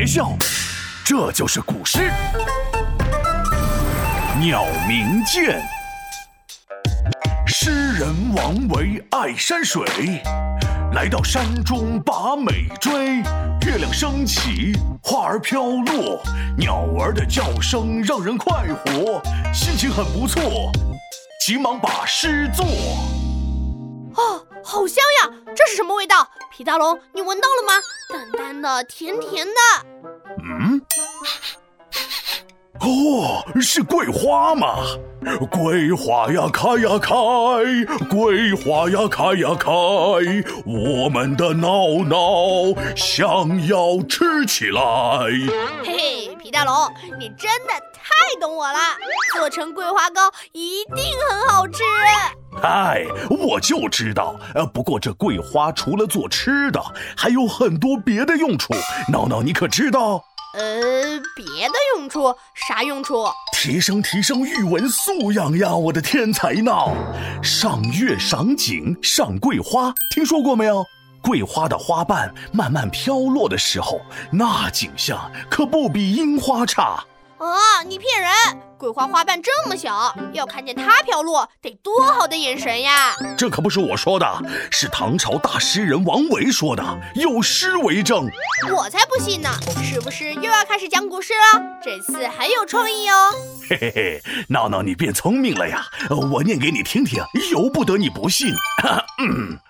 别笑，这就是古诗《鸟鸣涧》。诗人王维爱山水，来到山中把美追。月亮升起，花儿飘落，鸟儿的叫声让人快活，心情很不错，急忙把诗作。哦，好香呀！这是什么味道？皮大龙，你闻到了吗？淡淡的，甜甜的。嗯。哦，是桂花吗？桂花呀开呀开，桂花呀开呀开，我们的闹闹想要吃起来。嘿嘿，皮大龙，你真的太懂我了，做成桂花糕一定很好吃。哎，我就知道。呃，不过这桂花除了做吃的，还有很多别的用处。闹闹，你可知道？呃，别的用处啥用处？提升提升语文素养呀，我的天才闹！赏月赏景赏桂花，听说过没有？桂花的花瓣慢慢飘落的时候，那景象可不比樱花差。啊！你骗人！桂花花瓣这么小，要看见它飘落，得多好的眼神呀！这可不是我说的，是唐朝大诗人王维说的，有诗为证。我才不信呢！是不是又要开始讲古诗了？这次很有创意哦！嘿嘿嘿，闹闹你变聪明了呀！我念给你听听，由不得你不信。《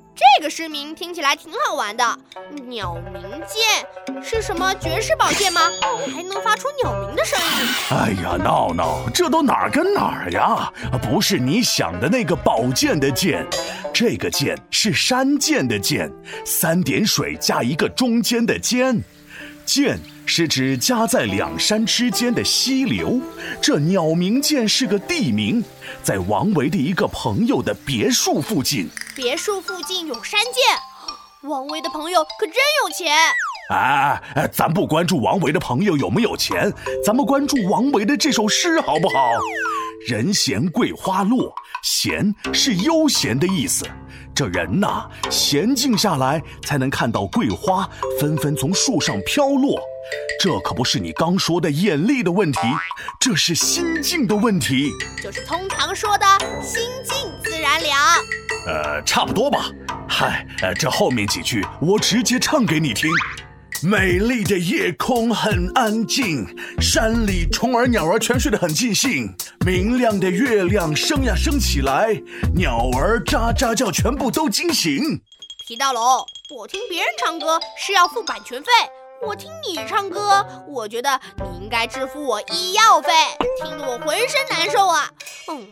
这个诗名听起来挺好玩的。鸟鸣涧是什么绝世宝剑吗？还能发出鸟鸣的声音？哎呀，闹闹，这都哪儿跟哪儿呀？不是你想的那个宝剑的剑，这个剑是山涧的涧，三点水加一个中间的间。涧是指夹在两山之间的溪流，这鸟鸣涧是个地名，在王维的一个朋友的别墅附近。别墅附近有山涧，王维的朋友可真有钱。哎哎，咱不关注王维的朋友有没有钱，咱们关注王维的这首诗好不好？人闲桂花落，闲是悠闲的意思。这人呐，闲静下来才能看到桂花纷纷从树上飘落。这可不是你刚说的眼力的问题，这是心境的问题，就是通常说的心静自然凉。呃，差不多吧。嗨，呃，这后面几句我直接唱给你听。美丽的夜空很安静，山里虫儿鸟儿全睡得很尽兴。明亮的月亮升呀升起来，鸟儿喳喳叫，全部都惊醒。皮大龙，我听别人唱歌是要付版权费，我听你唱歌，我觉得你应该支付我医药费，听得我浑身难受啊。嗯。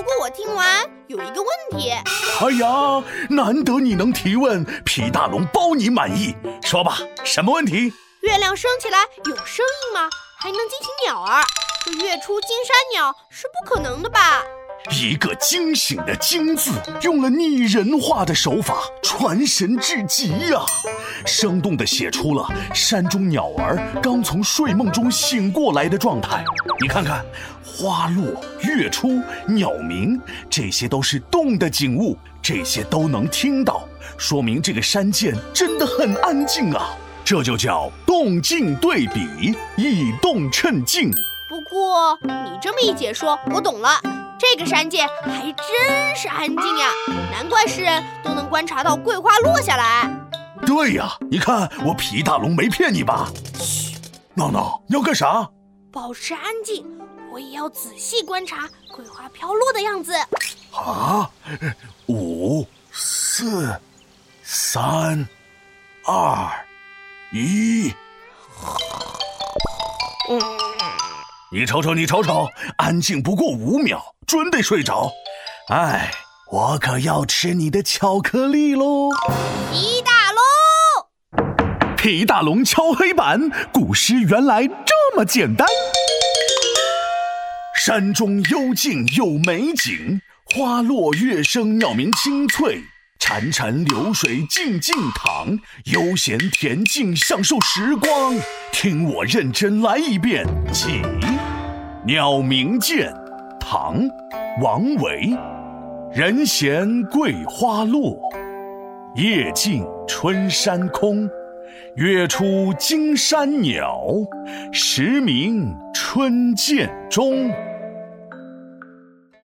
不过我听完有一个问题。哎呀，难得你能提问，皮大龙包你满意。说吧，什么问题？月亮升起来有声音吗？还能惊醒鸟儿？这月出惊山鸟是不可能的吧？一个惊醒的“惊”字，用了拟人化的手法，传神至极呀！生动地写出了山中鸟儿刚从睡梦中醒过来的状态。你看看，花落、月出、鸟鸣，这些都是动的景物，这些都能听到，说明这个山涧真的很安静啊！这就叫动静对比，以动衬静。不过你这么一解说，我懂了。这个山涧还真是安静呀，难怪诗人都能观察到桂花落下来。对呀，你看我皮大龙没骗你吧？嘘，闹闹要干啥？保持安静，我也要仔细观察桂花飘落的样子。啊，五、四、三、二、一。嗯，你瞅瞅，你瞅瞅，安静不过五秒。准得睡着，哎，我可要吃你的巧克力喽！皮大龙，皮大龙敲黑板，古诗原来这么简单。山中幽静有美景，花落月升鸟鸣清脆。潺潺流水静静淌，悠闲恬静享受时光。听我认真来一遍《起鸟鸣涧》，唐·王维。人闲桂花落，夜静春山空。月出惊山鸟，时鸣春涧中。